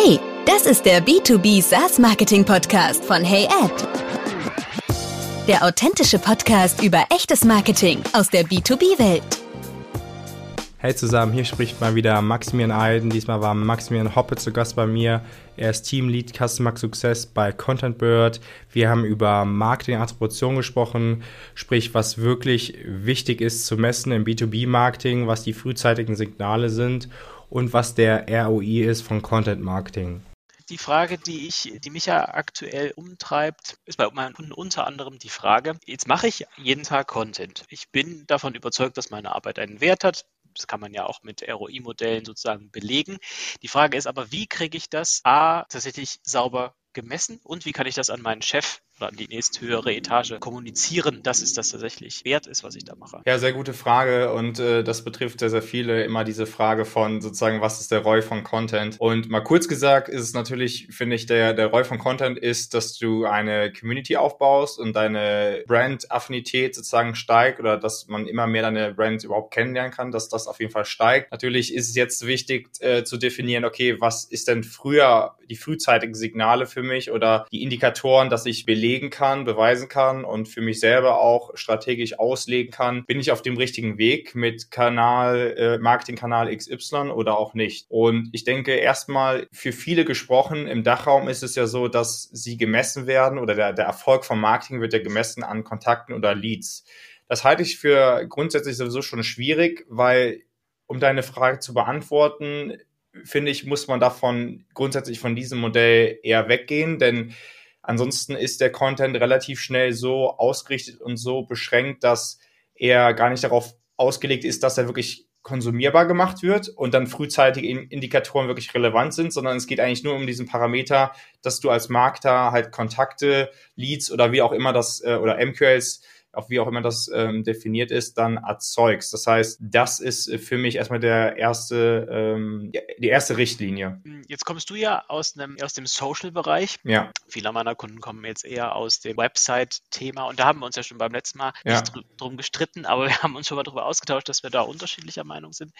Hey, das ist der B2B SaaS Marketing Podcast von HeyAd. Der authentische Podcast über echtes Marketing aus der B2B-Welt. Hey zusammen, hier spricht mal wieder Maximilian Eiden. Diesmal war Maximilian Hoppe zu Gast bei mir. Er ist Team Lead Customer Success bei Content Bird. Wir haben über Marketing Attribution gesprochen, sprich, was wirklich wichtig ist zu messen im B2B-Marketing, was die frühzeitigen Signale sind und was der ROI ist von Content Marketing. Die Frage, die ich, die mich ja aktuell umtreibt, ist bei meinen Kunden unter anderem die Frage, jetzt mache ich jeden Tag Content. Ich bin davon überzeugt, dass meine Arbeit einen Wert hat. Das kann man ja auch mit ROI-Modellen sozusagen belegen. Die Frage ist aber, wie kriege ich das A tatsächlich sauber gemessen und wie kann ich das an meinen Chef oder an die nächsthöhere Etage kommunizieren, dass es das tatsächlich wert ist, was ich da mache? Ja, sehr gute Frage und äh, das betrifft sehr, sehr viele immer diese Frage von sozusagen, was ist der ROI von Content? Und mal kurz gesagt ist es natürlich, finde ich, der, der ROI von Content ist, dass du eine Community aufbaust und deine Brand-Affinität sozusagen steigt oder dass man immer mehr deine Brand überhaupt kennenlernen kann, dass das auf jeden Fall steigt. Natürlich ist es jetzt wichtig äh, zu definieren, okay, was ist denn früher die frühzeitigen Signale für mich oder die Indikatoren, dass ich belege, belegen kann, beweisen kann und für mich selber auch strategisch auslegen kann, bin ich auf dem richtigen Weg mit Kanal, äh, Marketingkanal XY oder auch nicht. Und ich denke erstmal für viele gesprochen, im Dachraum ist es ja so, dass sie gemessen werden oder der, der Erfolg vom Marketing wird ja gemessen an Kontakten oder Leads. Das halte ich für grundsätzlich sowieso schon schwierig, weil um deine Frage zu beantworten, finde ich, muss man davon grundsätzlich von diesem Modell eher weggehen, denn Ansonsten ist der Content relativ schnell so ausgerichtet und so beschränkt, dass er gar nicht darauf ausgelegt ist, dass er wirklich konsumierbar gemacht wird und dann frühzeitige Indikatoren wirklich relevant sind, sondern es geht eigentlich nur um diesen Parameter, dass du als Markter halt Kontakte, Leads oder wie auch immer das äh, oder MQLs auch wie auch immer das ähm, definiert ist, dann erzeugst. Das heißt, das ist für mich erstmal der erste, ähm, die erste Richtlinie. Hm, jetzt kommst du ja aus, einem, aus dem Social-Bereich. Ja. Viele meiner Kunden kommen jetzt eher aus dem Website-Thema und da haben wir uns ja schon beim letzten Mal ja. nicht drum gestritten, aber wir haben uns schon mal darüber ausgetauscht, dass wir da unterschiedlicher Meinung sind.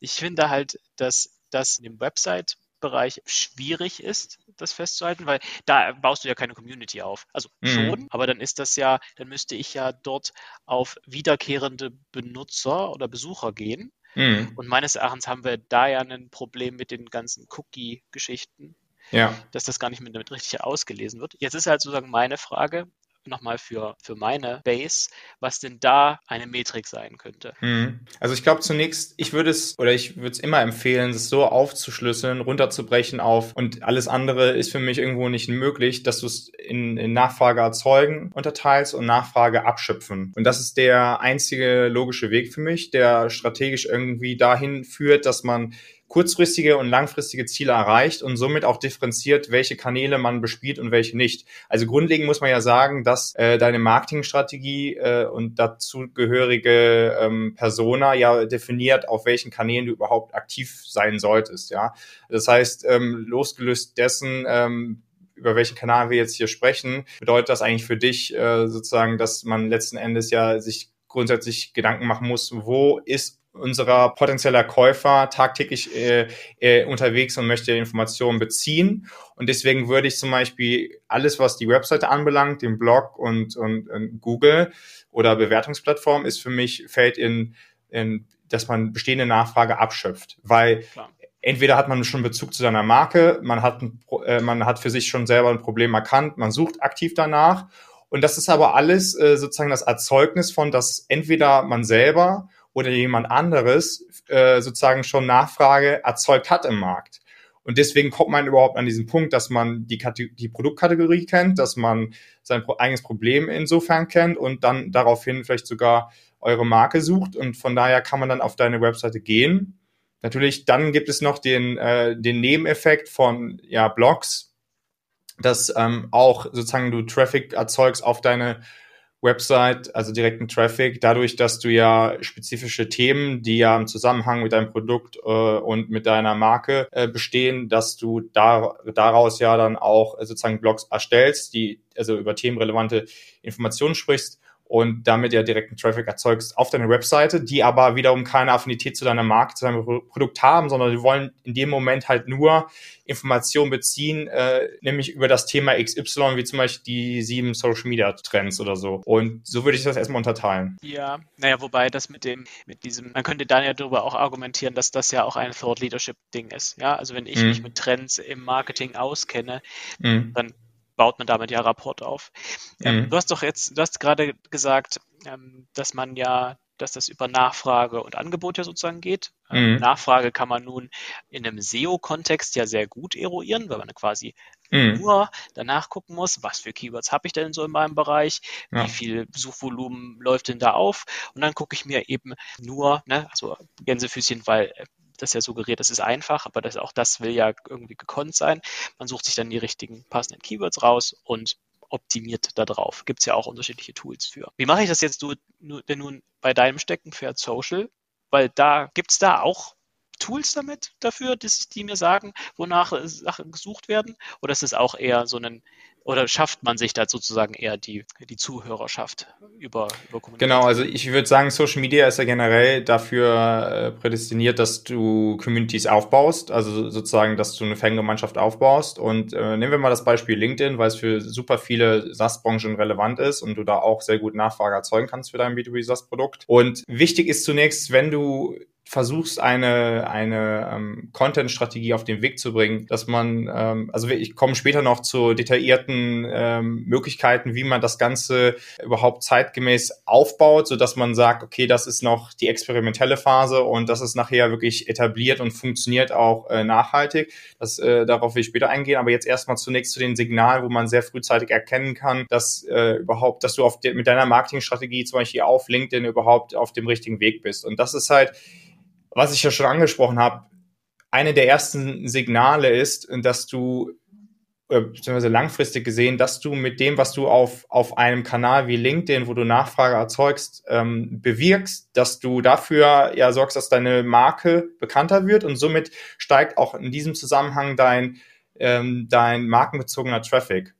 Ich finde halt, dass das in dem Website Bereich schwierig ist, das festzuhalten, weil da baust du ja keine Community auf. Also mhm. schon, aber dann ist das ja, dann müsste ich ja dort auf wiederkehrende Benutzer oder Besucher gehen. Mhm. Und meines Erachtens haben wir da ja ein Problem mit den ganzen Cookie-Geschichten. Ja. Dass das gar nicht mit, mit richtig ausgelesen wird. Jetzt ist halt sozusagen meine Frage, nochmal für, für meine Base, was denn da eine Metrik sein könnte. Hm. Also ich glaube zunächst, ich würde es oder ich würde es immer empfehlen, es so aufzuschlüsseln, runterzubrechen auf und alles andere ist für mich irgendwo nicht möglich, dass du es in, in Nachfrage erzeugen unterteilst und Nachfrage abschöpfen. Und das ist der einzige logische Weg für mich, der strategisch irgendwie dahin führt, dass man kurzfristige und langfristige Ziele erreicht und somit auch differenziert, welche Kanäle man bespielt und welche nicht. Also grundlegend muss man ja sagen, dass äh, deine Marketingstrategie äh, und dazugehörige ähm, Persona ja definiert, auf welchen Kanälen du überhaupt aktiv sein solltest. Ja, das heißt, ähm, losgelöst dessen ähm, über welchen Kanal wir jetzt hier sprechen, bedeutet das eigentlich für dich äh, sozusagen, dass man letzten Endes ja sich grundsätzlich Gedanken machen muss, wo ist unserer potenzieller Käufer tagtäglich äh, äh, unterwegs und möchte Informationen beziehen. Und deswegen würde ich zum Beispiel alles, was die Webseite anbelangt, den Blog und, und, und Google oder Bewertungsplattform, ist für mich, fällt in, in dass man bestehende Nachfrage abschöpft. Weil Klar. entweder hat man schon Bezug zu seiner Marke, man hat, äh, man hat für sich schon selber ein Problem erkannt, man sucht aktiv danach. Und das ist aber alles äh, sozusagen das Erzeugnis von, dass entweder man selber oder jemand anderes äh, sozusagen schon Nachfrage erzeugt hat im Markt. Und deswegen kommt man überhaupt an diesen Punkt, dass man die, die Produktkategorie kennt, dass man sein eigenes Problem insofern kennt und dann daraufhin vielleicht sogar eure Marke sucht. Und von daher kann man dann auf deine Webseite gehen. Natürlich, dann gibt es noch den, äh, den Nebeneffekt von ja, Blogs, dass ähm, auch sozusagen du Traffic erzeugst auf deine Website, also direkten Traffic, dadurch, dass du ja spezifische Themen, die ja im Zusammenhang mit deinem Produkt äh, und mit deiner Marke äh, bestehen, dass du da, daraus ja dann auch sozusagen Blogs erstellst, die also über themenrelevante Informationen sprichst und damit ja direkten Traffic erzeugst auf deine Webseite, die aber wiederum keine Affinität zu deiner Marke, zu deinem Produkt haben, sondern die wollen in dem Moment halt nur Informationen beziehen, äh, nämlich über das Thema XY, wie zum Beispiel die sieben Social Media Trends oder so. Und so würde ich das erstmal unterteilen. Ja, naja, wobei das mit dem, mit diesem, man könnte dann ja darüber auch argumentieren, dass das ja auch ein Thought Leadership Ding ist. Ja, also wenn ich mhm. mich mit Trends im Marketing auskenne, mhm. dann baut man damit ja Rapport auf. Ähm, mhm. du hast doch jetzt, du hast gerade gesagt, ähm, dass man ja, dass das über Nachfrage und Angebot ja sozusagen geht. Ähm, mhm. Nachfrage kann man nun in einem SEO-Kontext ja sehr gut eruieren, weil man quasi mhm. nur danach gucken muss, was für Keywords habe ich denn so in meinem Bereich, ja. wie viel Suchvolumen läuft denn da auf und dann gucke ich mir eben nur, ne, also Gänsefüßchen, weil äh, das ja suggeriert, das ist einfach, aber das, auch das will ja irgendwie gekonnt sein. Man sucht sich dann die richtigen passenden Keywords raus und optimiert da drauf. Gibt es ja auch unterschiedliche Tools für. Wie mache ich das jetzt denn nun bei deinem Steckenpferd Social? Weil da gibt es da auch Tools damit dafür, dass die mir sagen, wonach Sachen gesucht werden? Oder ist es auch eher so ein oder schafft man sich da sozusagen eher die, die Zuhörerschaft über, über Kommunikation? Genau, also ich würde sagen, Social Media ist ja generell dafür äh, prädestiniert, dass du Communities aufbaust, also sozusagen, dass du eine Fangemeinschaft aufbaust. Und äh, nehmen wir mal das Beispiel LinkedIn, weil es für super viele SaaS-Branchen relevant ist und du da auch sehr gut Nachfrage erzeugen kannst für dein B2B SaaS-Produkt. Und wichtig ist zunächst, wenn du versuchst, eine, eine ähm, Content-Strategie auf den Weg zu bringen, dass man, ähm, also ich komme später noch zu detaillierten ähm, Möglichkeiten, wie man das Ganze überhaupt zeitgemäß aufbaut, so dass man sagt, okay, das ist noch die experimentelle Phase und das ist nachher wirklich etabliert und funktioniert auch äh, nachhaltig. Das, äh, darauf will ich später eingehen, aber jetzt erstmal zunächst zu den Signalen, wo man sehr frühzeitig erkennen kann, dass äh, überhaupt, dass du auf de mit deiner Marketingstrategie zum Beispiel auf LinkedIn überhaupt auf dem richtigen Weg bist. Und das ist halt was ich ja schon angesprochen habe, eine der ersten Signale ist, dass du äh, beziehungsweise langfristig gesehen, dass du mit dem, was du auf, auf einem Kanal wie LinkedIn, wo du Nachfrage erzeugst, ähm, bewirkst, dass du dafür ja sorgst, dass deine Marke bekannter wird und somit steigt auch in diesem Zusammenhang dein, ähm, dein markenbezogener Traffic.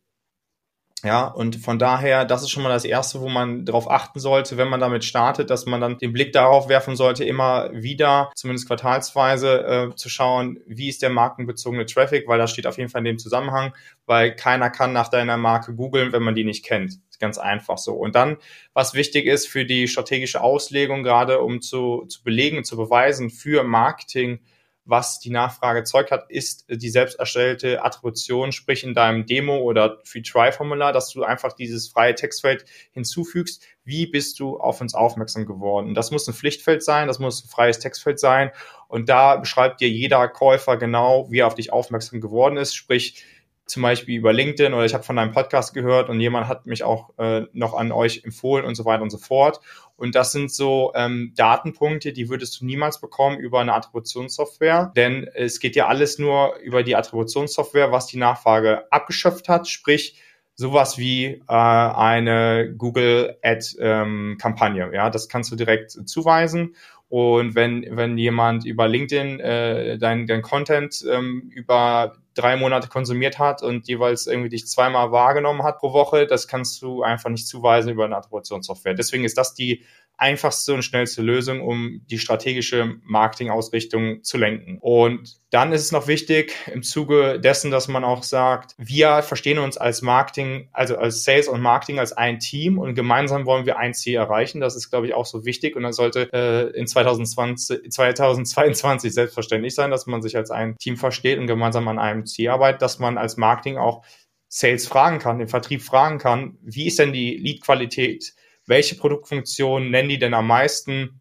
Ja, und von daher, das ist schon mal das Erste, wo man darauf achten sollte, wenn man damit startet, dass man dann den Blick darauf werfen sollte, immer wieder, zumindest quartalsweise, äh, zu schauen, wie ist der markenbezogene Traffic, weil das steht auf jeden Fall in dem Zusammenhang, weil keiner kann nach deiner Marke googeln, wenn man die nicht kennt. Ist ganz einfach so. Und dann, was wichtig ist für die strategische Auslegung, gerade um zu, zu belegen, zu beweisen für Marketing, was die Nachfrage erzeugt hat, ist die selbst erstellte Attribution, sprich in deinem Demo- oder Free-Try-Formular, dass du einfach dieses freie Textfeld hinzufügst. Wie bist du auf uns aufmerksam geworden? das muss ein Pflichtfeld sein, das muss ein freies Textfeld sein. Und da beschreibt dir jeder Käufer genau, wie er auf dich aufmerksam geworden ist, sprich, zum Beispiel über LinkedIn oder ich habe von deinem Podcast gehört und jemand hat mich auch äh, noch an euch empfohlen und so weiter und so fort. Und das sind so ähm, Datenpunkte, die würdest du niemals bekommen über eine Attributionssoftware, denn es geht ja alles nur über die Attributionssoftware, was die Nachfrage abgeschöpft hat, sprich sowas wie äh, eine Google Ad ähm, Kampagne. Ja, das kannst du direkt zuweisen und wenn, wenn jemand über LinkedIn äh, dein, dein Content ähm, über drei Monate konsumiert hat und jeweils irgendwie dich zweimal wahrgenommen hat pro Woche, das kannst du einfach nicht zuweisen über eine Attributionssoftware. Deswegen ist das die einfachste und schnellste Lösung, um die strategische Marketingausrichtung zu lenken. Und dann ist es noch wichtig im Zuge dessen, dass man auch sagt, wir verstehen uns als Marketing, also als Sales und Marketing als ein Team und gemeinsam wollen wir ein Ziel erreichen. Das ist, glaube ich, auch so wichtig und das sollte äh, in 2020, 2022 selbstverständlich sein, dass man sich als ein Team versteht und gemeinsam an einem Ziel arbeitet, dass man als Marketing auch Sales fragen kann, den Vertrieb fragen kann, wie ist denn die Lead-Qualität? Welche Produktfunktionen nennen die denn am meisten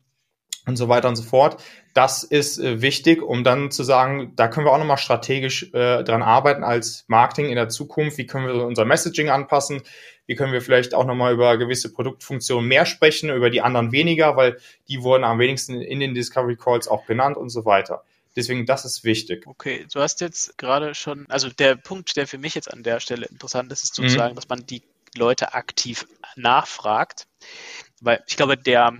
und so weiter und so fort. Das ist äh, wichtig, um dann zu sagen, da können wir auch nochmal strategisch äh, dran arbeiten als Marketing in der Zukunft. Wie können wir unser Messaging anpassen? Wie können wir vielleicht auch nochmal über gewisse Produktfunktionen mehr sprechen, über die anderen weniger, weil die wurden am wenigsten in den Discovery Calls auch genannt und so weiter. Deswegen, das ist wichtig. Okay, du hast jetzt gerade schon, also der Punkt, der für mich jetzt an der Stelle interessant ist, ist sozusagen, mhm. dass man die Leute aktiv nachfragt. Weil ich glaube, der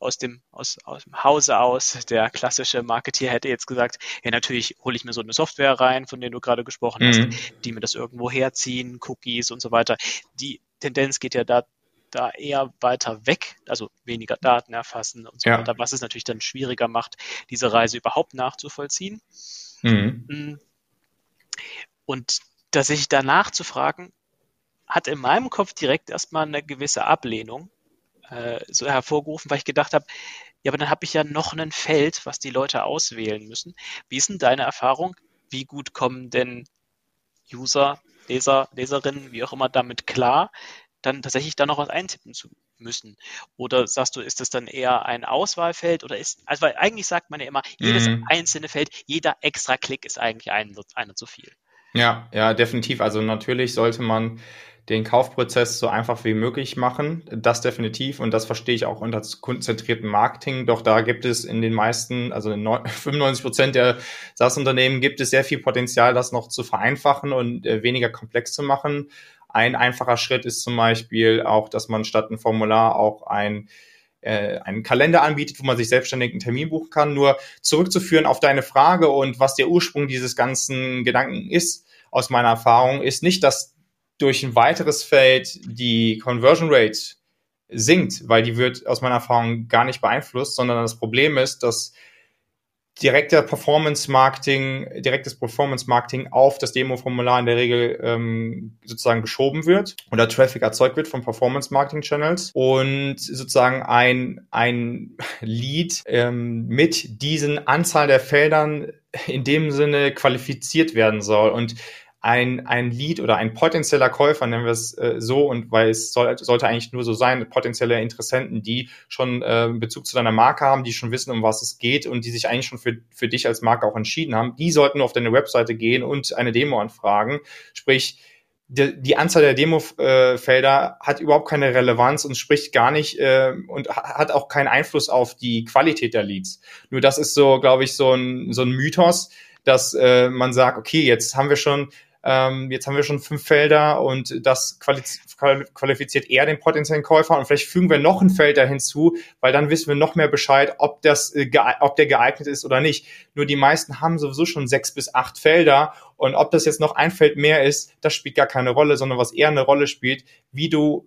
aus dem, aus, aus dem Hause aus, der klassische Marketeer hätte jetzt gesagt, ja, natürlich hole ich mir so eine Software rein, von der du gerade gesprochen mhm. hast, die mir das irgendwo herziehen, Cookies und so weiter. Die Tendenz geht ja da da eher weiter weg, also weniger Daten erfassen und so ja. weiter, was es natürlich dann schwieriger macht, diese Reise überhaupt nachzuvollziehen. Mhm. Mm. Und tatsächlich danach zu fragen, hat in meinem Kopf direkt erstmal eine gewisse Ablehnung äh, so hervorgerufen, weil ich gedacht habe, ja, aber dann habe ich ja noch ein Feld, was die Leute auswählen müssen. Wie ist denn deine Erfahrung? Wie gut kommen denn User, Leser, Leserinnen, wie auch immer, damit klar, dann tatsächlich da noch was eintippen zu müssen? Oder sagst du, ist das dann eher ein Auswahlfeld oder ist, also weil eigentlich sagt man ja immer, jedes mhm. einzelne Feld, jeder extra Klick ist eigentlich ein, einer zu viel. Ja, ja, definitiv. Also natürlich sollte man den Kaufprozess so einfach wie möglich machen. Das definitiv. Und das verstehe ich auch unter kundenzentrierten Marketing. Doch da gibt es in den meisten, also in 95 Prozent der SaaS-Unternehmen gibt es sehr viel Potenzial, das noch zu vereinfachen und äh, weniger komplex zu machen. Ein einfacher Schritt ist zum Beispiel auch, dass man statt ein Formular auch ein äh, einen Kalender anbietet, wo man sich selbstständig einen Termin buchen kann. Nur zurückzuführen auf deine Frage und was der Ursprung dieses ganzen Gedanken ist, aus meiner Erfahrung, ist nicht, dass durch ein weiteres Feld die Conversion Rate sinkt, weil die wird aus meiner Erfahrung gar nicht beeinflusst, sondern das Problem ist, dass direkter Performance Marketing, direktes Performance Marketing auf das Demo-Formular in der Regel ähm, sozusagen geschoben wird oder Traffic erzeugt wird von Performance Marketing Channels und sozusagen ein, ein Lead ähm, mit diesen Anzahl der Feldern in dem Sinne qualifiziert werden soll. Und ein, ein Lead oder ein potenzieller Käufer, nennen wir es äh, so, und weil es soll, sollte eigentlich nur so sein, potenzielle Interessenten, die schon äh, Bezug zu deiner Marke haben, die schon wissen, um was es geht und die sich eigentlich schon für, für dich als Marke auch entschieden haben, die sollten auf deine Webseite gehen und eine Demo anfragen. Sprich, die, die Anzahl der Demo-Felder hat überhaupt keine Relevanz und spricht gar nicht äh, und hat auch keinen Einfluss auf die Qualität der Leads. Nur das ist so, glaube ich, so ein, so ein Mythos, dass äh, man sagt, okay, jetzt haben wir schon ähm, jetzt haben wir schon fünf Felder und das qualifiziert eher den potenziellen Käufer und vielleicht fügen wir noch ein Feld da hinzu, weil dann wissen wir noch mehr Bescheid, ob das, äh, ob der geeignet ist oder nicht. Nur die meisten haben sowieso schon sechs bis acht Felder und ob das jetzt noch ein Feld mehr ist, das spielt gar keine Rolle, sondern was eher eine Rolle spielt, wie du,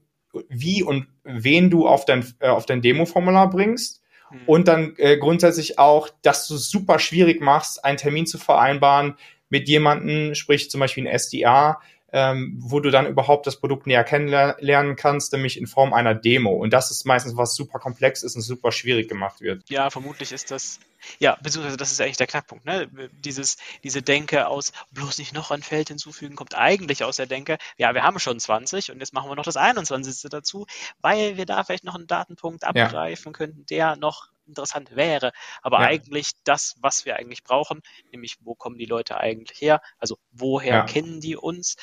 wie und wen du auf dein, äh, auf dein Demo-Formular bringst hm. und dann äh, grundsätzlich auch, dass du es super schwierig machst, einen Termin zu vereinbaren, mit jemandem, sprich zum Beispiel ein SDA, ähm, wo du dann überhaupt das Produkt näher kennenlernen kannst, nämlich in Form einer Demo. Und das ist meistens was super komplex ist und super schwierig gemacht wird. Ja, vermutlich ist das, ja, beziehungsweise das ist eigentlich der Knackpunkt, ne? Dieses, diese Denke aus, bloß nicht noch ein Feld hinzufügen, kommt eigentlich aus der Denke, ja, wir haben schon 20 und jetzt machen wir noch das 21. dazu, weil wir da vielleicht noch einen Datenpunkt abgreifen ja. könnten, der noch interessant wäre. Aber ja. eigentlich das, was wir eigentlich brauchen, nämlich wo kommen die Leute eigentlich her? Also woher ja. kennen die uns?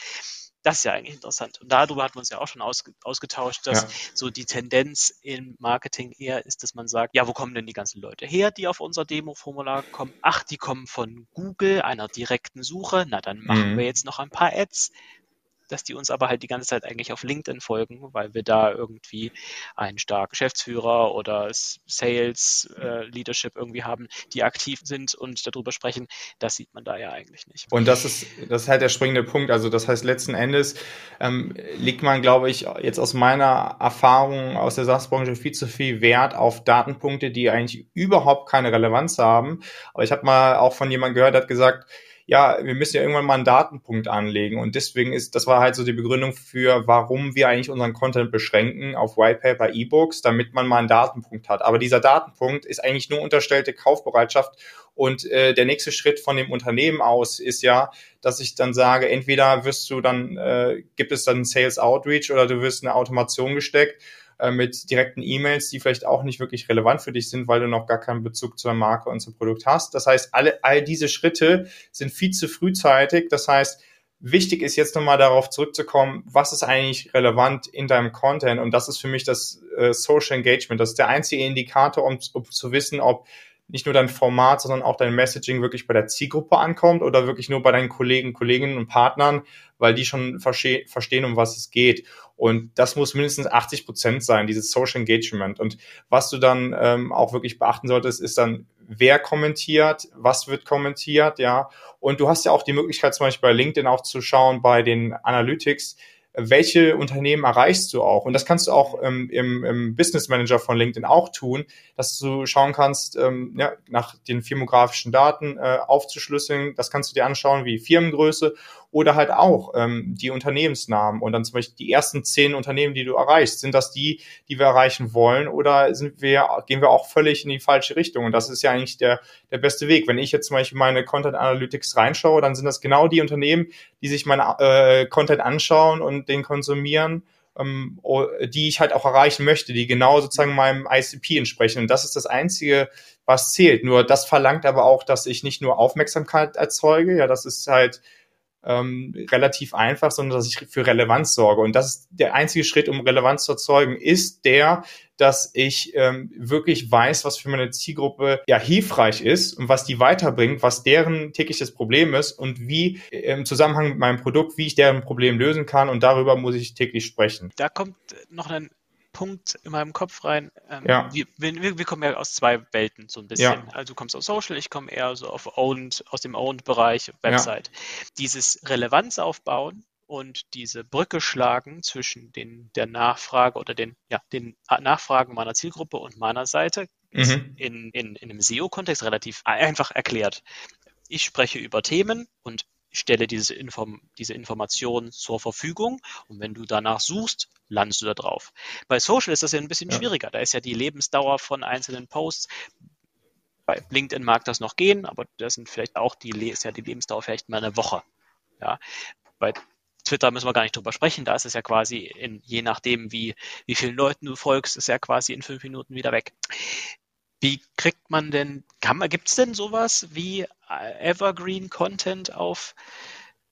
Das ist ja eigentlich interessant. Und darüber hatten wir uns ja auch schon ausge ausgetauscht, dass ja. so die Tendenz im Marketing eher ist, dass man sagt, ja, wo kommen denn die ganzen Leute her, die auf unser Demo-Formular kommen? Ach, die kommen von Google, einer direkten Suche. Na, dann machen mhm. wir jetzt noch ein paar Ads dass die uns aber halt die ganze Zeit eigentlich auf LinkedIn folgen, weil wir da irgendwie einen starken Geschäftsführer oder Sales äh, Leadership irgendwie haben, die aktiv sind und darüber sprechen. Das sieht man da ja eigentlich nicht. Und das ist, das ist halt der springende Punkt. Also das heißt, letzten Endes ähm, liegt man, glaube ich, jetzt aus meiner Erfahrung aus der SaaS-Branche viel zu viel Wert auf Datenpunkte, die eigentlich überhaupt keine Relevanz haben. Aber ich habe mal auch von jemandem gehört, der hat gesagt, ja, wir müssen ja irgendwann mal einen Datenpunkt anlegen. Und deswegen ist, das war halt so die Begründung für, warum wir eigentlich unseren Content beschränken auf Whitepaper, E-Books, damit man mal einen Datenpunkt hat. Aber dieser Datenpunkt ist eigentlich nur unterstellte Kaufbereitschaft. Und äh, der nächste Schritt von dem Unternehmen aus ist ja, dass ich dann sage, entweder wirst du dann, äh, gibt es dann Sales Outreach oder du wirst eine Automation gesteckt äh, mit direkten E-Mails, die vielleicht auch nicht wirklich relevant für dich sind, weil du noch gar keinen Bezug zur Marke und zum Produkt hast. Das heißt, alle, all diese Schritte sind viel zu frühzeitig. Das heißt, wichtig ist jetzt nochmal darauf zurückzukommen, was ist eigentlich relevant in deinem Content? Und das ist für mich das äh, Social Engagement. Das ist der einzige Indikator, um, um zu wissen, ob nicht nur dein Format, sondern auch dein Messaging wirklich bei der Zielgruppe ankommt oder wirklich nur bei deinen Kollegen, Kolleginnen und Partnern, weil die schon verstehen, um was es geht. Und das muss mindestens 80 Prozent sein, dieses Social Engagement. Und was du dann ähm, auch wirklich beachten solltest, ist dann, wer kommentiert, was wird kommentiert, ja. Und du hast ja auch die Möglichkeit, zum Beispiel bei LinkedIn auch zu schauen, bei den Analytics, welche Unternehmen erreichst du auch. Und das kannst du auch ähm, im, im Business Manager von LinkedIn auch tun, dass du schauen kannst, ähm, ja, nach den firmografischen Daten äh, aufzuschlüsseln. Das kannst du dir anschauen, wie Firmengröße oder halt auch ähm, die Unternehmensnamen und dann zum Beispiel die ersten zehn Unternehmen, die du erreichst. Sind das die, die wir erreichen wollen oder sind wir, gehen wir auch völlig in die falsche Richtung? Und das ist ja eigentlich der, der beste Weg. Wenn ich jetzt zum Beispiel meine Content Analytics reinschaue, dann sind das genau die Unternehmen, die sich meine äh, Content anschauen und den konsumieren ähm, die ich halt auch erreichen möchte, die genau sozusagen meinem ICP entsprechen. Und das ist das Einzige, was zählt. Nur das verlangt aber auch, dass ich nicht nur Aufmerksamkeit erzeuge, ja, das ist halt ähm, relativ einfach, sondern dass ich für Relevanz sorge. Und das ist der einzige Schritt, um Relevanz zu erzeugen, ist der, dass ich ähm, wirklich weiß, was für meine Zielgruppe ja hilfreich ist und was die weiterbringt, was deren tägliches Problem ist und wie äh, im Zusammenhang mit meinem Produkt, wie ich deren Problem lösen kann. Und darüber muss ich täglich sprechen. Da kommt noch ein Punkt in meinem Kopf rein. Ähm, ja. wir, wir, wir, kommen ja aus zwei Welten so ein bisschen. Ja. Also du kommst aus Social, ich komme eher so auf Owned, aus dem Owned-Bereich, Website. Ja. Dieses Relevanz aufbauen und diese Brücke schlagen zwischen den, der Nachfrage oder den, ja, den Nachfragen meiner Zielgruppe und meiner Seite mhm. ist in, in, in einem SEO-Kontext relativ einfach erklärt. Ich spreche über Themen und stelle diese, Inform diese Information zur Verfügung und wenn du danach suchst, landest du da drauf. Bei Social ist das ja ein bisschen ja. schwieriger. Da ist ja die Lebensdauer von einzelnen Posts. Bei LinkedIn mag das noch gehen, aber das sind vielleicht auch die, ist ja die Lebensdauer vielleicht mal eine Woche. Ja. Bei Twitter müssen wir gar nicht drüber sprechen. Da ist es ja quasi in, je nachdem, wie, wie vielen Leuten du folgst, ist ja quasi in fünf Minuten wieder weg. Wie kriegt man denn, gibt es denn sowas wie Evergreen Content auf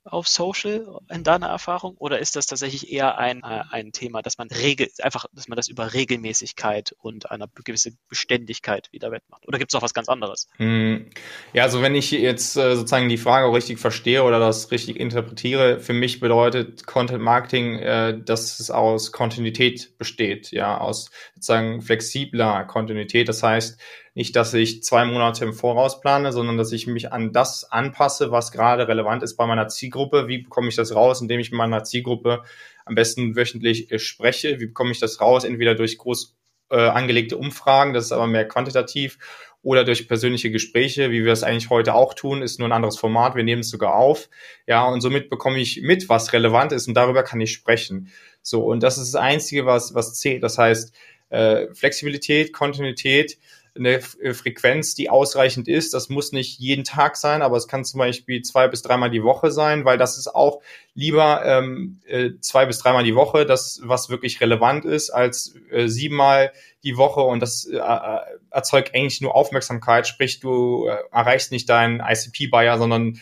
auf Social in deiner Erfahrung? Oder ist das tatsächlich eher ein, äh, ein Thema, dass man regel, einfach, dass man das über Regelmäßigkeit und eine gewisse Beständigkeit wieder wettmacht? Oder gibt es noch was ganz anderes? Hm. Ja, also wenn ich jetzt äh, sozusagen die Frage richtig verstehe oder das richtig interpretiere, für mich bedeutet Content Marketing, äh, dass es aus Kontinuität besteht, ja, aus sozusagen flexibler Kontinuität. Das heißt, nicht, dass ich zwei Monate im Voraus plane, sondern dass ich mich an das anpasse, was gerade relevant ist bei meiner Zielgruppe. Wie bekomme ich das raus, indem ich mit meiner Zielgruppe am besten wöchentlich äh, spreche? Wie bekomme ich das raus? Entweder durch groß äh, angelegte Umfragen, das ist aber mehr quantitativ, oder durch persönliche Gespräche, wie wir es eigentlich heute auch tun, ist nur ein anderes Format. Wir nehmen es sogar auf. Ja, und somit bekomme ich mit, was relevant ist und darüber kann ich sprechen. So, und das ist das Einzige, was, was zählt. Das heißt, äh, Flexibilität, Kontinuität, eine äh, Frequenz, die ausreichend ist. Das muss nicht jeden Tag sein, aber es kann zum Beispiel zwei bis dreimal die Woche sein, weil das ist auch lieber ähm, äh, zwei bis dreimal die Woche, das was wirklich relevant ist, als äh, siebenmal die Woche und das äh, äh erzeugt eigentlich nur Aufmerksamkeit, sprich du äh, erreichst nicht deinen ICP-Buyer, sondern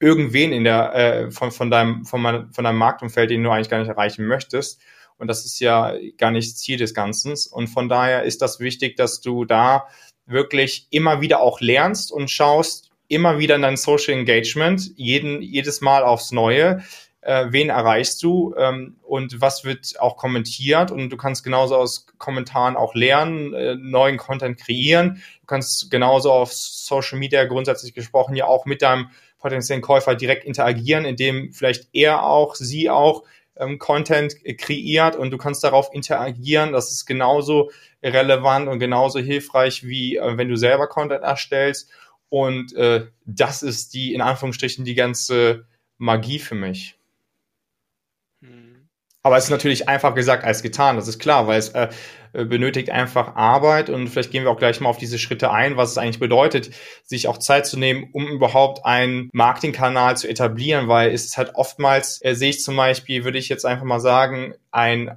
irgendwen in der äh, von, von deinem von, von deinem Marktumfeld, den du eigentlich gar nicht erreichen möchtest. Und das ist ja gar nicht Ziel des Ganzen. Und von daher ist das wichtig, dass du da wirklich immer wieder auch lernst und schaust, immer wieder in dein Social Engagement, jeden, jedes Mal aufs Neue. Äh, wen erreichst du ähm, und was wird auch kommentiert und du kannst genauso aus Kommentaren auch lernen, äh, neuen Content kreieren. Du kannst genauso auf Social Media grundsätzlich gesprochen ja auch mit deinem potenziellen Käufer direkt interagieren, indem vielleicht er auch, sie auch ähm, Content kreiert und du kannst darauf interagieren. Das ist genauso relevant und genauso hilfreich, wie äh, wenn du selber Content erstellst. Und äh, das ist die, in Anführungsstrichen, die ganze Magie für mich. Aber es ist natürlich einfach gesagt als getan, das ist klar, weil es äh, benötigt einfach Arbeit und vielleicht gehen wir auch gleich mal auf diese Schritte ein, was es eigentlich bedeutet, sich auch Zeit zu nehmen, um überhaupt einen Marketingkanal zu etablieren, weil es ist halt oftmals, äh, sehe ich zum Beispiel, würde ich jetzt einfach mal sagen, ein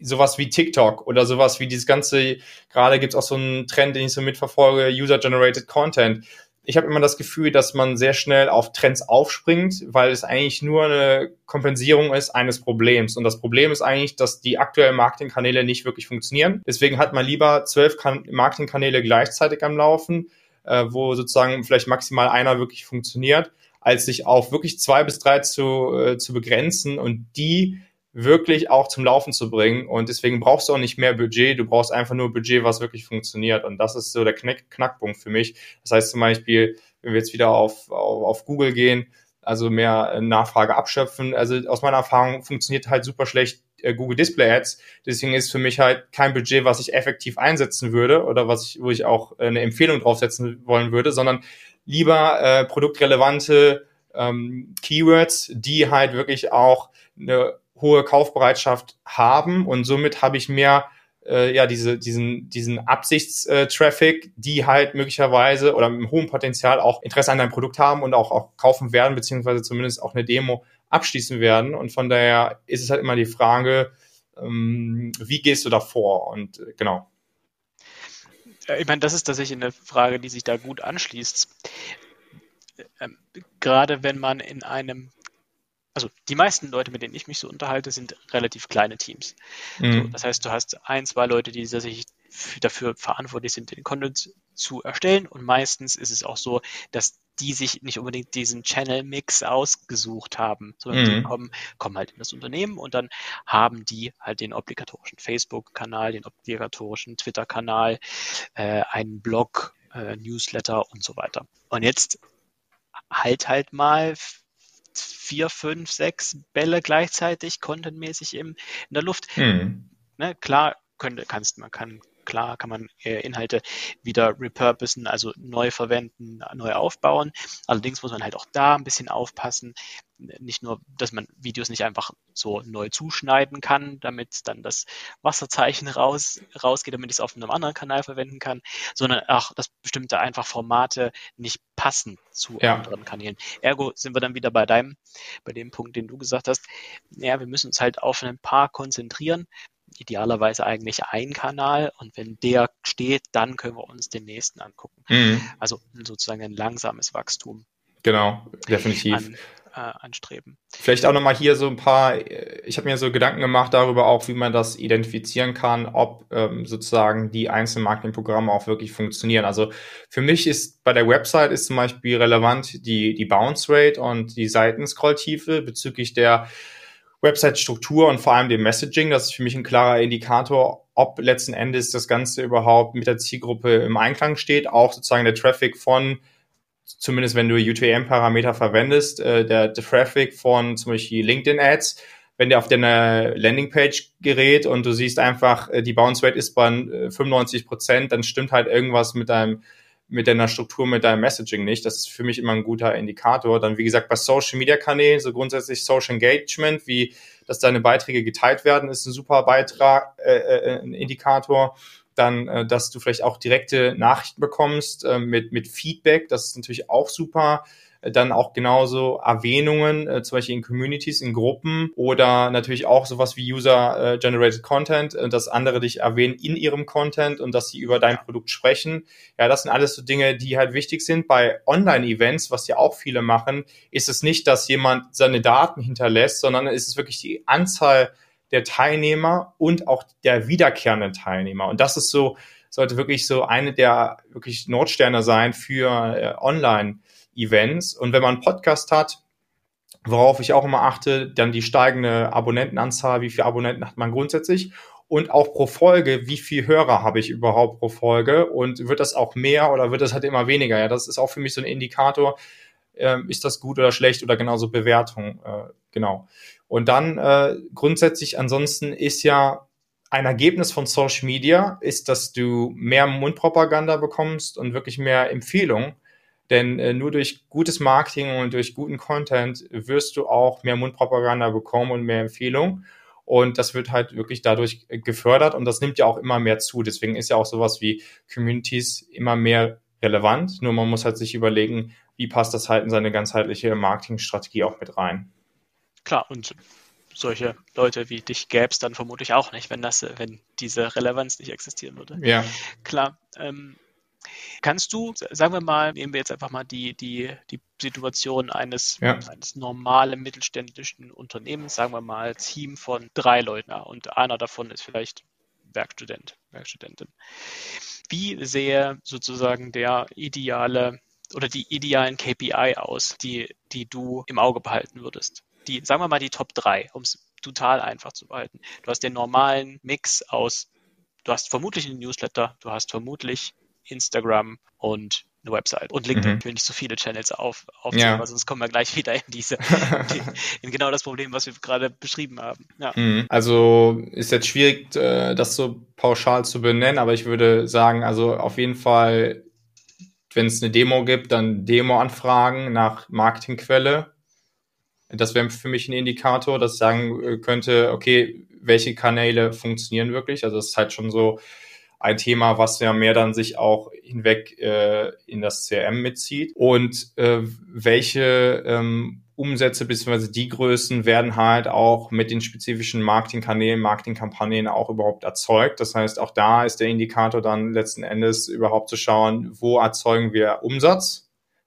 sowas wie TikTok oder sowas wie dieses ganze, gerade gibt's auch so einen Trend, den ich so mitverfolge, User-Generated Content ich habe immer das Gefühl, dass man sehr schnell auf Trends aufspringt, weil es eigentlich nur eine Kompensierung ist eines Problems. Und das Problem ist eigentlich, dass die aktuellen Marketingkanäle nicht wirklich funktionieren. Deswegen hat man lieber zwölf Marketingkanäle gleichzeitig am Laufen, äh, wo sozusagen vielleicht maximal einer wirklich funktioniert, als sich auf wirklich zwei bis drei zu, äh, zu begrenzen und die wirklich auch zum Laufen zu bringen. Und deswegen brauchst du auch nicht mehr Budget, du brauchst einfach nur Budget, was wirklich funktioniert. Und das ist so der Knack Knackpunkt für mich. Das heißt zum Beispiel, wenn wir jetzt wieder auf, auf, auf Google gehen, also mehr Nachfrage abschöpfen. Also aus meiner Erfahrung funktioniert halt super schlecht äh, Google Display Ads. Deswegen ist für mich halt kein Budget, was ich effektiv einsetzen würde oder was ich, wo ich auch eine Empfehlung draufsetzen wollen würde, sondern lieber äh, produktrelevante ähm, Keywords, die halt wirklich auch eine hohe Kaufbereitschaft haben und somit habe ich mehr äh, ja diese diesen diesen Absichtstraffic, die halt möglicherweise oder mit hohen Potenzial auch Interesse an deinem Produkt haben und auch auch kaufen werden beziehungsweise zumindest auch eine Demo abschließen werden und von daher ist es halt immer die Frage, ähm, wie gehst du da vor und äh, genau. Ich meine, das ist tatsächlich eine Frage, die sich da gut anschließt. Ähm, gerade wenn man in einem also die meisten Leute, mit denen ich mich so unterhalte, sind relativ kleine Teams. Mhm. So, das heißt, du hast ein, zwei Leute, die sich dafür verantwortlich sind, den Content zu erstellen. Und meistens ist es auch so, dass die sich nicht unbedingt diesen Channel-Mix ausgesucht haben, sondern mhm. die kommen, kommen halt in das Unternehmen und dann haben die halt den obligatorischen Facebook-Kanal, den obligatorischen Twitter-Kanal, äh, einen Blog, äh, Newsletter und so weiter. Und jetzt halt halt mal vier, fünf, sechs Bälle gleichzeitig contentmäßig im, in der Luft. Mhm. Ne, klar, könnte, kannst, man kann Klar kann man äh, Inhalte wieder repurposen, also neu verwenden, neu aufbauen. Allerdings muss man halt auch da ein bisschen aufpassen. Nicht nur, dass man Videos nicht einfach so neu zuschneiden kann, damit dann das Wasserzeichen raus, rausgeht, damit ich es auf einem anderen Kanal verwenden kann, sondern auch, dass bestimmte einfach Formate nicht passen zu ja. anderen Kanälen. Ergo sind wir dann wieder bei deinem, bei dem Punkt, den du gesagt hast. Ja, wir müssen uns halt auf ein paar konzentrieren, idealerweise eigentlich ein Kanal und wenn der steht, dann können wir uns den nächsten angucken. Mhm. Also sozusagen ein langsames Wachstum. Genau, definitiv. An, äh, anstreben. Vielleicht auch nochmal hier so ein paar, ich habe mir so Gedanken gemacht darüber auch, wie man das identifizieren kann, ob ähm, sozusagen die einzelnen Marketingprogramme auch wirklich funktionieren. Also für mich ist bei der Website ist zum Beispiel relevant die, die Bounce Rate und die Seitenscrolltiefe bezüglich der Website-Struktur und vor allem dem Messaging. Das ist für mich ein klarer Indikator, ob letzten Endes das Ganze überhaupt mit der Zielgruppe im Einklang steht. Auch sozusagen der Traffic von, zumindest wenn du UTM-Parameter verwendest, äh, der, der Traffic von zum Beispiel LinkedIn-Ads, wenn der auf deine Landingpage gerät und du siehst einfach, äh, die Bounce Rate ist bei 95 äh, Prozent, dann stimmt halt irgendwas mit deinem mit deiner Struktur, mit deinem Messaging nicht. Das ist für mich immer ein guter Indikator. Dann, wie gesagt, bei Social Media Kanälen, so grundsätzlich Social Engagement, wie dass deine Beiträge geteilt werden, ist ein super Beitrag, äh, äh, ein Indikator. Dann, äh, dass du vielleicht auch direkte Nachrichten bekommst äh, mit, mit Feedback, das ist natürlich auch super dann auch genauso Erwähnungen, äh, zum Beispiel in Communities, in Gruppen oder natürlich auch sowas wie User-Generated Content, äh, dass andere dich erwähnen in ihrem Content und dass sie über dein Produkt sprechen. Ja, das sind alles so Dinge, die halt wichtig sind. Bei Online-Events, was ja auch viele machen, ist es nicht, dass jemand seine Daten hinterlässt, sondern es ist wirklich die Anzahl der Teilnehmer und auch der wiederkehrenden Teilnehmer. Und das ist so, sollte wirklich so eine der wirklich Nordsterne sein für äh, Online Events. Und wenn man einen Podcast hat, worauf ich auch immer achte, dann die steigende Abonnentenanzahl, wie viele Abonnenten hat man grundsätzlich und auch pro Folge, wie viel Hörer habe ich überhaupt pro Folge und wird das auch mehr oder wird das halt immer weniger? Ja, das ist auch für mich so ein Indikator, äh, ist das gut oder schlecht oder genauso Bewertung, äh, genau. Und dann äh, grundsätzlich ansonsten ist ja ein Ergebnis von Social Media ist, dass du mehr Mundpropaganda bekommst und wirklich mehr Empfehlungen denn äh, nur durch gutes Marketing und durch guten Content wirst du auch mehr Mundpropaganda bekommen und mehr Empfehlungen. Und das wird halt wirklich dadurch äh, gefördert und das nimmt ja auch immer mehr zu. Deswegen ist ja auch sowas wie Communities immer mehr relevant. Nur man muss halt sich überlegen, wie passt das halt in seine ganzheitliche Marketingstrategie auch mit rein. Klar, und solche Leute wie dich gäbe es dann vermutlich auch nicht, wenn das, wenn diese Relevanz nicht existieren würde. Ja. Klar. Ähm, Kannst du, sagen wir mal, nehmen wir jetzt einfach mal die, die, die Situation eines, ja. eines normalen mittelständischen Unternehmens, sagen wir mal, Team von drei Leuten und einer davon ist vielleicht Werkstudent, Werkstudentin. Wie sähe sozusagen der ideale oder die idealen KPI aus, die, die du im Auge behalten würdest? Die, sagen wir mal, die Top 3, um es total einfach zu behalten. Du hast den normalen Mix aus, du hast vermutlich einen Newsletter, du hast vermutlich Instagram und eine Website und LinkedIn. Mhm. Ich will nicht so viele Channels auf, aufzählen, ja. weil sonst kommen wir gleich wieder in diese, die, in genau das Problem, was wir gerade beschrieben haben. Ja. Mhm. Also ist jetzt schwierig, äh, das so pauschal zu benennen, aber ich würde sagen, also auf jeden Fall, wenn es eine Demo gibt, dann Demo-Anfragen nach Marketingquelle. Das wäre für mich ein Indikator, dass ich sagen äh, könnte, okay, welche Kanäle funktionieren wirklich. Also es ist halt schon so, ein Thema, was ja mehr dann sich auch hinweg äh, in das CRM mitzieht. Und äh, welche ähm, Umsätze bzw. die Größen werden halt auch mit den spezifischen Marketingkanälen, Marketingkampagnen auch überhaupt erzeugt. Das heißt, auch da ist der Indikator dann letzten Endes überhaupt zu schauen, wo erzeugen wir Umsatz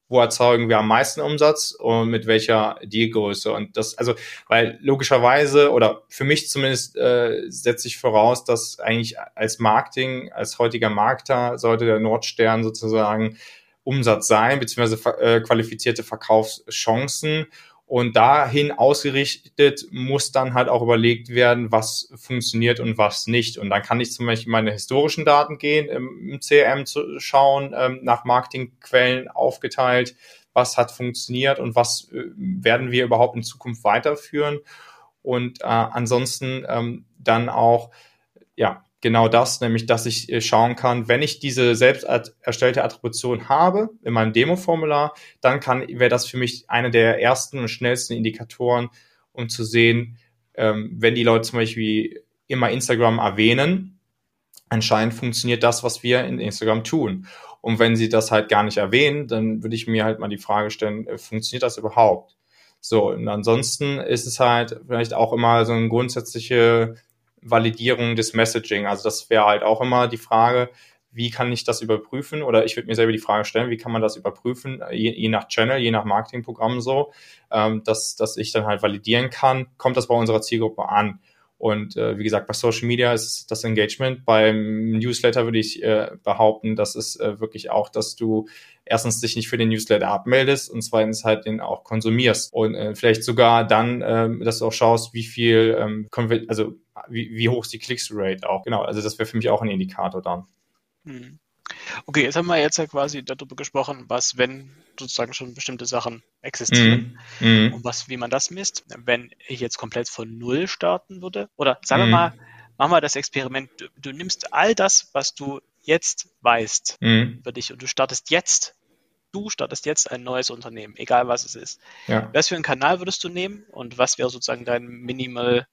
wo erzeugen wir am meisten Umsatz und mit welcher Dealgröße. Und das, also, weil logischerweise oder für mich zumindest äh, setze ich voraus, dass eigentlich als Marketing, als heutiger Markter sollte der Nordstern sozusagen Umsatz sein, beziehungsweise äh, qualifizierte Verkaufschancen und dahin ausgerichtet muss dann halt auch überlegt werden, was funktioniert und was nicht. Und dann kann ich zum Beispiel meine historischen Daten gehen, im, CRM zu schauen, ähm, nach Marketingquellen aufgeteilt, was hat funktioniert und was äh, werden wir überhaupt in Zukunft weiterführen. Und äh, ansonsten ähm, dann auch, ja, genau das, nämlich dass ich äh, schauen kann, wenn ich diese selbst erstellte Attribution habe in meinem Demo-Formular, dann kann wäre das für mich eine der ersten und schnellsten Indikatoren, um zu sehen, ähm, wenn die Leute zum Beispiel immer Instagram erwähnen, anscheinend funktioniert das, was wir in Instagram tun. Und wenn sie das halt gar nicht erwähnen, dann würde ich mir halt mal die Frage stellen, äh, funktioniert das überhaupt? So, und ansonsten ist es halt vielleicht auch immer so eine grundsätzliche Validierung des Messaging. Also das wäre halt auch immer die Frage, wie kann ich das überprüfen? Oder ich würde mir selber die Frage stellen, wie kann man das überprüfen, je, je nach Channel, je nach Marketingprogramm so, ähm, dass, dass ich dann halt validieren kann, kommt das bei unserer Zielgruppe an? Und äh, wie gesagt, bei Social Media ist das Engagement. Beim Newsletter würde ich äh, behaupten, dass es äh, wirklich auch, dass du erstens dich nicht für den Newsletter abmeldest und zweitens halt den auch konsumierst. Und äh, vielleicht sogar dann, äh, dass du auch schaust, wie viel, ähm, also wie, wie hoch ist die Clicks-Rate auch. Genau, also das wäre für mich auch ein Indikator dann. Hm. Okay, jetzt haben wir jetzt ja quasi darüber gesprochen, was, wenn sozusagen schon bestimmte Sachen existieren mm, und was, wie man das misst. Wenn ich jetzt komplett von Null starten würde, oder sagen mm. wir mal, machen wir das Experiment, du, du, nimmst all das, was du jetzt weißt mm. über dich und du startest jetzt, du startest jetzt ein neues Unternehmen, egal was es ist. Ja. Was für einen Kanal würdest du nehmen und was wäre sozusagen dein Minimal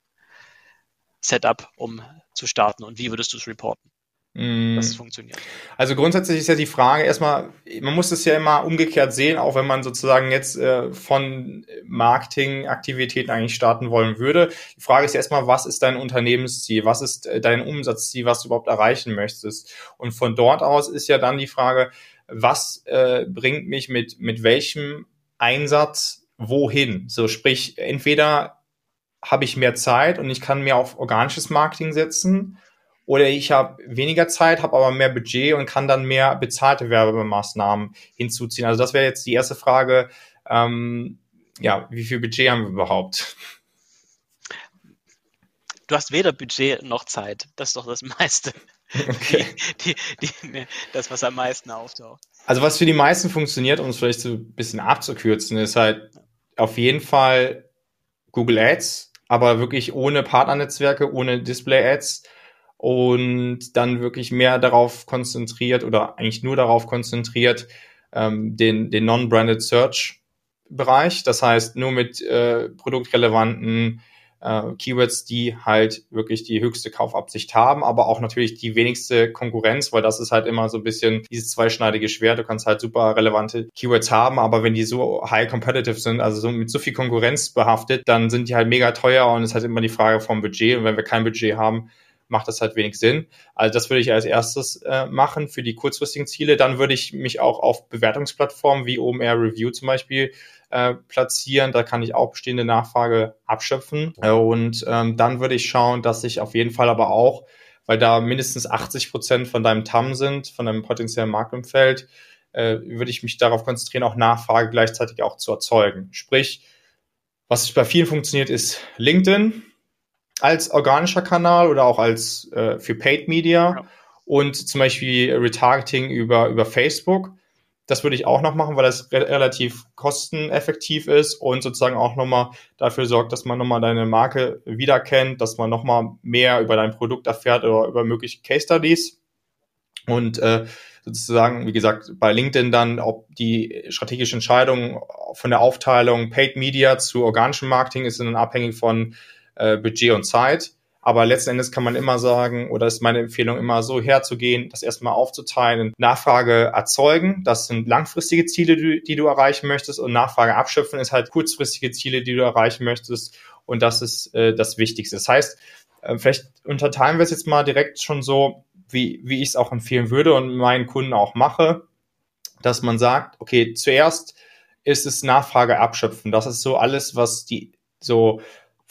Setup, um zu starten und wie würdest du es reporten? Mm. dass es funktioniert. Also grundsätzlich ist ja die Frage erstmal, man muss es ja immer umgekehrt sehen, auch wenn man sozusagen jetzt äh, von Marketingaktivitäten eigentlich starten wollen würde. Die Frage ist erstmal, was ist dein Unternehmensziel? Was ist äh, dein Umsatzziel, was du überhaupt erreichen möchtest? Und von dort aus ist ja dann die Frage, was äh, bringt mich mit, mit welchem Einsatz wohin? So sprich, entweder habe ich mehr Zeit und ich kann mehr auf organisches Marketing setzen oder ich habe weniger Zeit, habe aber mehr Budget und kann dann mehr bezahlte Werbemaßnahmen hinzuziehen. Also das wäre jetzt die erste Frage. Ähm, ja, wie viel Budget haben wir überhaupt? Du hast weder Budget noch Zeit. Das ist doch das meiste. Okay. Die, die, die, das, was am meisten auftaucht. Also was für die meisten funktioniert, um es vielleicht so ein bisschen abzukürzen, ist halt auf jeden Fall Google Ads, aber wirklich ohne Partnernetzwerke, ohne Display-Ads und dann wirklich mehr darauf konzentriert oder eigentlich nur darauf konzentriert, ähm, den, den Non-Branded Search Bereich. Das heißt, nur mit äh, produktrelevanten äh, Keywords, die halt wirklich die höchste Kaufabsicht haben, aber auch natürlich die wenigste Konkurrenz, weil das ist halt immer so ein bisschen dieses zweischneidige Schwert. Du kannst halt super relevante Keywords haben, aber wenn die so high competitive sind, also so mit so viel Konkurrenz behaftet, dann sind die halt mega teuer und es ist halt immer die Frage vom Budget. Und wenn wir kein Budget haben, macht das halt wenig Sinn. Also das würde ich als erstes äh, machen für die kurzfristigen Ziele. Dann würde ich mich auch auf Bewertungsplattformen wie OMR Review zum Beispiel äh, platzieren. Da kann ich auch bestehende Nachfrage abschöpfen. Und ähm, dann würde ich schauen, dass ich auf jeden Fall aber auch, weil da mindestens 80 Prozent von deinem TAM sind, von deinem potenziellen Marktumfeld, äh, würde ich mich darauf konzentrieren, auch Nachfrage gleichzeitig auch zu erzeugen. Sprich, was bei vielen funktioniert, ist LinkedIn als organischer Kanal oder auch als äh, für Paid Media ja. und zum Beispiel Retargeting über, über Facebook. Das würde ich auch noch machen, weil das re relativ kosteneffektiv ist und sozusagen auch nochmal dafür sorgt, dass man nochmal deine Marke wiederkennt, dass man nochmal mehr über dein Produkt erfährt oder über mögliche Case Studies. Und äh, sozusagen, wie gesagt, bei LinkedIn dann, ob die strategische Entscheidung von der Aufteilung Paid Media zu organischem Marketing ist dann abhängig von äh, Budget und Zeit. Aber letzten Endes kann man immer sagen, oder ist meine Empfehlung immer so herzugehen, das erstmal aufzuteilen, Nachfrage erzeugen. Das sind langfristige Ziele, die, die du erreichen möchtest und Nachfrage abschöpfen ist halt kurzfristige Ziele, die du erreichen möchtest. Und das ist äh, das Wichtigste. Das heißt, äh, vielleicht unterteilen wir es jetzt mal direkt schon so, wie, wie ich es auch empfehlen würde und meinen Kunden auch mache, dass man sagt, okay, zuerst ist es Nachfrage abschöpfen. Das ist so alles, was die so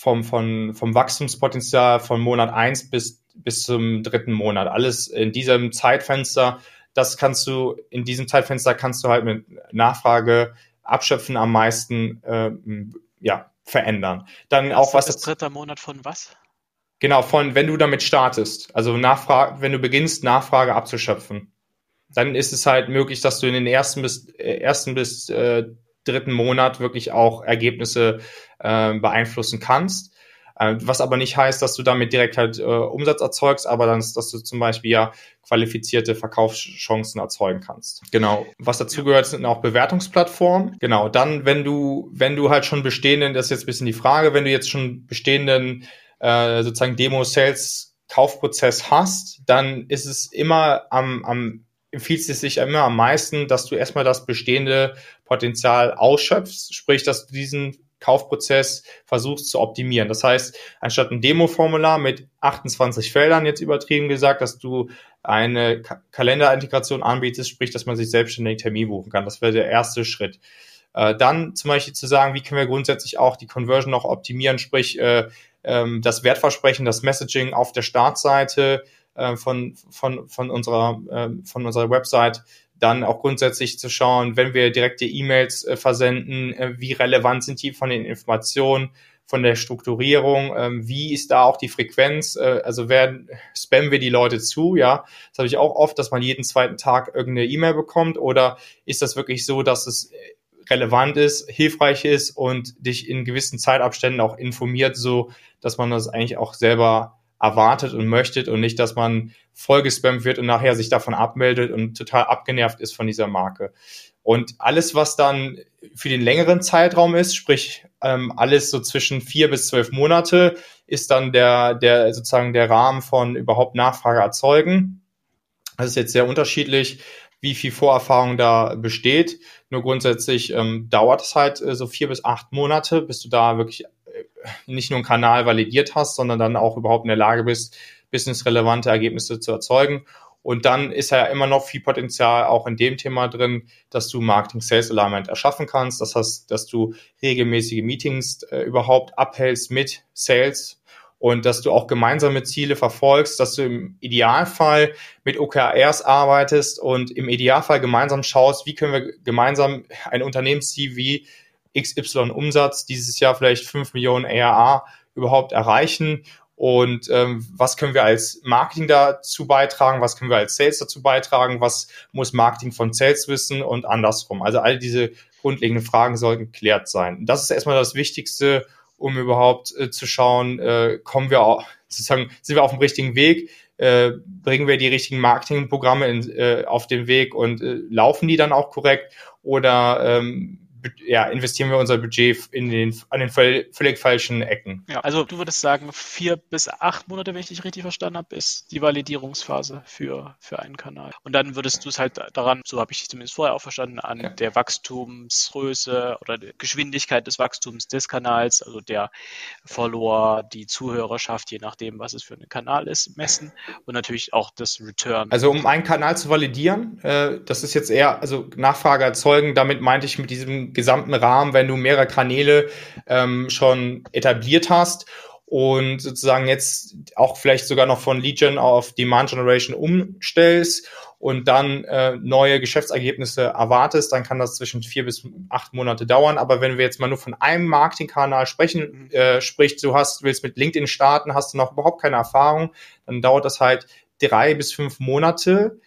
vom, vom, vom Wachstumspotenzial von Monat eins bis, bis zum dritten Monat. Alles in diesem Zeitfenster, das kannst du, in diesem Zeitfenster kannst du halt mit Nachfrage abschöpfen am meisten, äh, ja, verändern. Dann das auch was das dritte Monat von was? Genau, von wenn du damit startest, also Nachfrage, wenn du beginnst, Nachfrage abzuschöpfen, dann ist es halt möglich, dass du in den ersten bis äh, ersten bis äh, dritten Monat wirklich auch Ergebnisse äh, beeinflussen kannst. Äh, was aber nicht heißt, dass du damit direkt halt äh, Umsatz erzeugst, aber dann, dass du zum Beispiel ja qualifizierte Verkaufschancen erzeugen kannst. Genau. Was dazu gehört, sind auch Bewertungsplattformen. Genau. Dann, wenn du, wenn du halt schon bestehenden, das ist jetzt ein bisschen die Frage, wenn du jetzt schon bestehenden äh, sozusagen Demo-Sales-Kaufprozess hast, dann ist es immer am, am empfiehlt es sich immer am meisten, dass du erstmal das bestehende Potenzial ausschöpfst, sprich, dass du diesen Kaufprozess versuchst zu optimieren. Das heißt, anstatt ein Demo-Formular mit 28 Feldern jetzt übertrieben gesagt, dass du eine Ka Kalenderintegration anbietest, sprich, dass man sich selbstständig Termin buchen kann. Das wäre der erste Schritt. Äh, dann zum Beispiel zu sagen, wie können wir grundsätzlich auch die Conversion noch optimieren, sprich, äh, ähm, das Wertversprechen, das Messaging auf der Startseite äh, von, von, von, unserer, äh, von unserer Website dann auch grundsätzlich zu schauen, wenn wir direkte E-Mails äh, versenden, äh, wie relevant sind die von den Informationen, von der Strukturierung, ähm, wie ist da auch die Frequenz, äh, also werden, spammen wir die Leute zu, ja, das habe ich auch oft, dass man jeden zweiten Tag irgendeine E-Mail bekommt oder ist das wirklich so, dass es relevant ist, hilfreich ist und dich in gewissen Zeitabständen auch informiert, so dass man das eigentlich auch selber erwartet und möchtet und nicht, dass man vollgespammt wird und nachher sich davon abmeldet und total abgenervt ist von dieser Marke. Und alles, was dann für den längeren Zeitraum ist, sprich ähm, alles so zwischen vier bis zwölf Monate, ist dann der, der sozusagen der Rahmen von überhaupt Nachfrage erzeugen. Das ist jetzt sehr unterschiedlich wie viel Vorerfahrung da besteht. Nur grundsätzlich ähm, dauert es halt äh, so vier bis acht Monate, bis du da wirklich nicht nur einen Kanal validiert hast, sondern dann auch überhaupt in der Lage bist, businessrelevante Ergebnisse zu erzeugen. Und dann ist ja immer noch viel Potenzial auch in dem Thema drin, dass du Marketing Sales Alignment erschaffen kannst. Das heißt, dass du regelmäßige Meetings äh, überhaupt abhältst mit Sales und dass du auch gemeinsame Ziele verfolgst, dass du im Idealfall mit OKRs arbeitest und im Idealfall gemeinsam schaust, wie können wir gemeinsam ein Unternehmensziel wie XY Umsatz dieses Jahr vielleicht 5 Millionen ARA überhaupt erreichen? Und ähm, was können wir als Marketing dazu beitragen, was können wir als Sales dazu beitragen, was muss Marketing von Sales wissen? Und andersrum. Also all diese grundlegenden Fragen sollten geklärt sein. Das ist erstmal das Wichtigste, um überhaupt äh, zu schauen, äh, kommen wir auch, sozusagen, sind wir auf dem richtigen Weg, äh, bringen wir die richtigen Marketingprogramme in, äh, auf den Weg? Und äh, laufen die dann auch korrekt? Oder ähm, ja, investieren wir unser Budget in den, an den völlig falschen Ecken. Ja, also du würdest sagen, vier bis acht Monate, wenn ich dich richtig verstanden habe, ist die Validierungsphase für, für einen Kanal. Und dann würdest du es halt daran, so habe ich dich zumindest vorher auch verstanden, an ja. der Wachstumsgröße oder der Geschwindigkeit des Wachstums des Kanals, also der Follower, die Zuhörerschaft, je nachdem, was es für ein Kanal ist, messen und natürlich auch das Return. Also um einen Kanal zu validieren, äh, das ist jetzt eher, also Nachfrage erzeugen, damit meinte ich mit diesem gesamten Rahmen, wenn du mehrere Kanäle ähm, schon etabliert hast und sozusagen jetzt auch vielleicht sogar noch von Gen auf Demand Generation umstellst und dann äh, neue Geschäftsergebnisse erwartest, dann kann das zwischen vier bis acht Monate dauern. Aber wenn wir jetzt mal nur von einem Marketingkanal sprechen, mhm. äh, sprich, du hast, willst mit LinkedIn starten, hast du noch überhaupt keine Erfahrung, dann dauert das halt drei bis fünf Monate,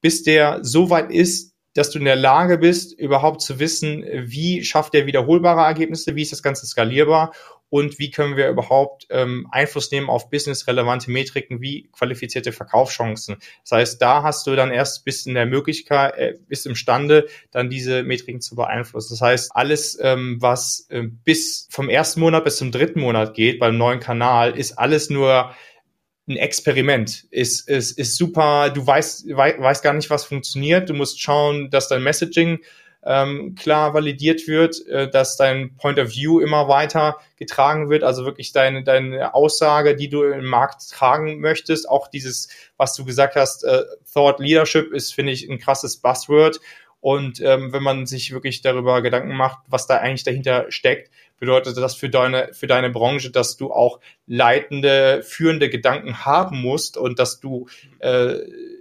bis der so weit ist, dass du in der Lage bist, überhaupt zu wissen, wie schafft der wiederholbare Ergebnisse, wie ist das Ganze skalierbar und wie können wir überhaupt ähm, Einfluss nehmen auf businessrelevante Metriken wie qualifizierte Verkaufschancen. Das heißt, da hast du dann erst bis in der Möglichkeit, äh, bis imstande, dann diese Metriken zu beeinflussen. Das heißt, alles, ähm, was äh, bis vom ersten Monat bis zum dritten Monat geht beim neuen Kanal, ist alles nur ein Experiment. Ist, ist, ist super, du weißt, wei weißt gar nicht, was funktioniert. Du musst schauen, dass dein Messaging ähm, klar validiert wird, äh, dass dein Point of View immer weiter getragen wird, also wirklich deine, deine Aussage, die du im Markt tragen möchtest. Auch dieses, was du gesagt hast, äh, Thought Leadership ist, finde ich, ein krasses Buzzword. Und ähm, wenn man sich wirklich darüber Gedanken macht, was da eigentlich dahinter steckt, bedeutet das für deine, für deine Branche, dass du auch leitende, führende Gedanken haben musst und dass du äh,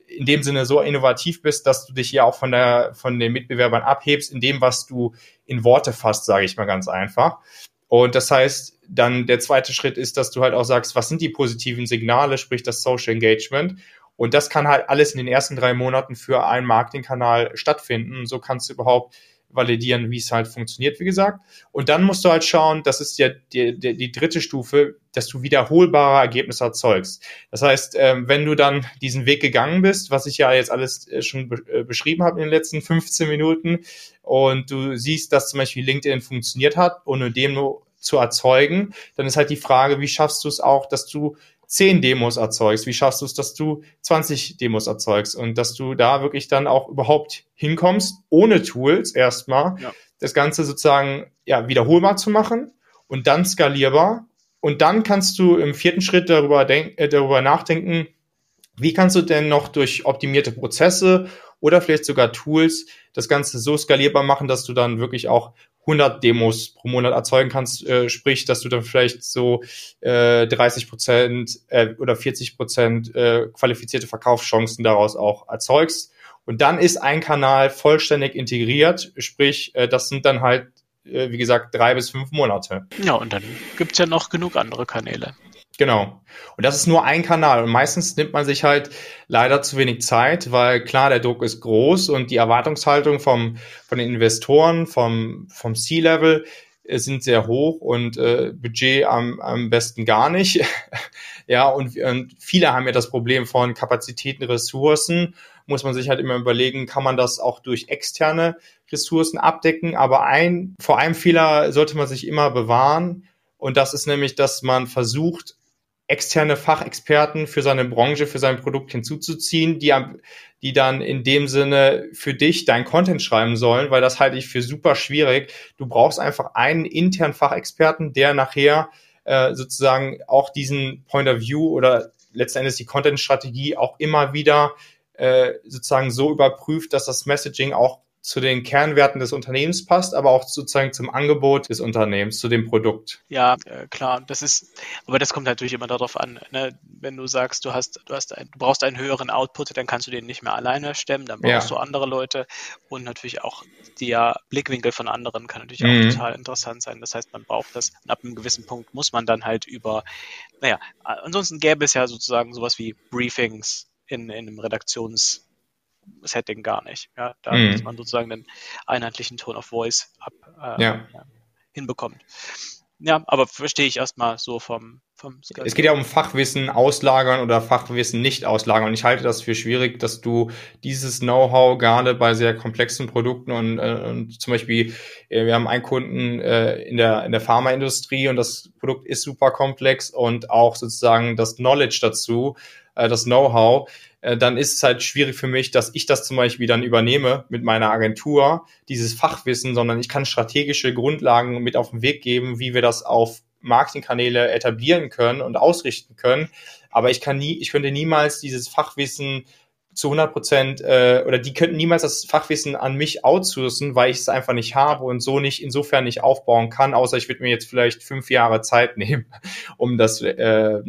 in dem Sinne so innovativ bist, dass du dich ja auch von der von den Mitbewerbern abhebst in dem, was du in Worte fasst, sage ich mal ganz einfach. Und das heißt, dann der zweite Schritt ist, dass du halt auch sagst, was sind die positiven Signale, sprich das Social Engagement. Und das kann halt alles in den ersten drei Monaten für einen Marketingkanal stattfinden. So kannst du überhaupt validieren, wie es halt funktioniert, wie gesagt. Und dann musst du halt schauen, das ist ja die, die, die dritte Stufe, dass du wiederholbare Ergebnisse erzeugst. Das heißt, ähm, wenn du dann diesen Weg gegangen bist, was ich ja jetzt alles äh, schon äh, beschrieben habe in den letzten 15 Minuten, und du siehst, dass zum Beispiel LinkedIn funktioniert hat, ohne dem nur zu erzeugen, dann ist halt die Frage, wie schaffst du es auch, dass du zehn Demos erzeugst? Wie schaffst du es, dass du 20 Demos erzeugst und dass du da wirklich dann auch überhaupt hinkommst, ohne Tools erstmal, ja. das Ganze sozusagen ja, wiederholbar zu machen und dann skalierbar. Und dann kannst du im vierten Schritt darüber, denk, äh, darüber nachdenken, wie kannst du denn noch durch optimierte Prozesse oder vielleicht sogar Tools das Ganze so skalierbar machen, dass du dann wirklich auch 100 Demos pro Monat erzeugen kannst, äh, sprich, dass du dann vielleicht so äh, 30 Prozent äh, oder 40 Prozent äh, qualifizierte Verkaufschancen daraus auch erzeugst. Und dann ist ein Kanal vollständig integriert, sprich, äh, das sind dann halt, äh, wie gesagt, drei bis fünf Monate. Ja, und dann gibt's ja noch genug andere Kanäle. Genau. Und das ist nur ein Kanal. Und meistens nimmt man sich halt leider zu wenig Zeit, weil klar, der Druck ist groß und die Erwartungshaltung vom, von den Investoren, vom, vom C-Level äh, sind sehr hoch und äh, Budget am, am besten gar nicht. ja, und, und viele haben ja das Problem von Kapazitäten, Ressourcen. Muss man sich halt immer überlegen, kann man das auch durch externe Ressourcen abdecken. Aber ein, vor einem Fehler sollte man sich immer bewahren. Und das ist nämlich, dass man versucht, externe Fachexperten für seine Branche, für sein Produkt hinzuzuziehen, die, die dann in dem Sinne für dich dein Content schreiben sollen, weil das halte ich für super schwierig. Du brauchst einfach einen internen Fachexperten, der nachher äh, sozusagen auch diesen Point of View oder letztendlich die Content-Strategie auch immer wieder äh, sozusagen so überprüft, dass das Messaging auch zu den Kernwerten des Unternehmens passt, aber auch sozusagen zum Angebot des Unternehmens, zu dem Produkt. Ja, äh, klar. Das ist, aber das kommt natürlich immer darauf an. Ne? Wenn du sagst, du hast, du hast, ein, du brauchst einen höheren Output, dann kannst du den nicht mehr alleine stemmen, dann brauchst ja. du andere Leute und natürlich auch der Blickwinkel von anderen kann natürlich mhm. auch total interessant sein. Das heißt, man braucht das. Und ab einem gewissen Punkt muss man dann halt über, naja, ansonsten gäbe es ja sozusagen sowas wie Briefings in, in einem Redaktions Setting gar nicht. Ja, da mhm. dass man sozusagen den einheitlichen Tone of Voice ab, äh, ja. hinbekommt. Ja, aber verstehe ich erstmal so vom, vom Es geht ja um Fachwissen auslagern oder Fachwissen nicht auslagern. Und ich halte das für schwierig, dass du dieses Know-how gerade bei sehr komplexen Produkten und, äh, und zum Beispiel, äh, wir haben einen Kunden äh, in der, in der Pharmaindustrie und das Produkt ist super komplex und auch sozusagen das Knowledge dazu, äh, das Know-how äh, dann ist es halt schwierig für mich, dass ich das zum Beispiel dann übernehme mit meiner Agentur, dieses Fachwissen, sondern ich kann strategische Grundlagen mit auf den Weg geben, wie wir das auf Marketingkanäle etablieren können und ausrichten können. Aber ich kann nie, ich könnte niemals dieses Fachwissen zu 100 Prozent äh, oder die könnten niemals das Fachwissen an mich outsourcen, weil ich es einfach nicht habe und so nicht insofern nicht aufbauen kann, außer ich würde mir jetzt vielleicht fünf Jahre Zeit nehmen, um das äh,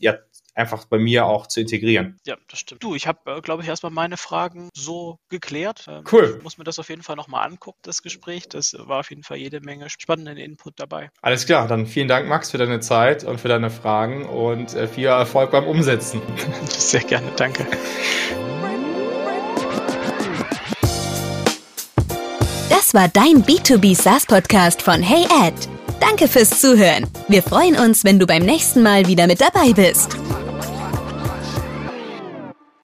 ja, einfach bei mir auch zu integrieren. Ja, das stimmt. Du, ich habe, äh, glaube ich, erstmal meine Fragen so geklärt. Ähm, cool. Ich muss mir das auf jeden Fall nochmal angucken, das Gespräch. Das war auf jeden Fall jede Menge spannenden Input dabei. Alles klar, dann vielen Dank, Max, für deine Zeit und für deine Fragen und äh, viel Erfolg beim Umsetzen. Sehr gerne, danke. Das war dein B2B SaaS Podcast von Hey Ed. Danke fürs Zuhören. Wir freuen uns, wenn du beim nächsten Mal wieder mit dabei bist.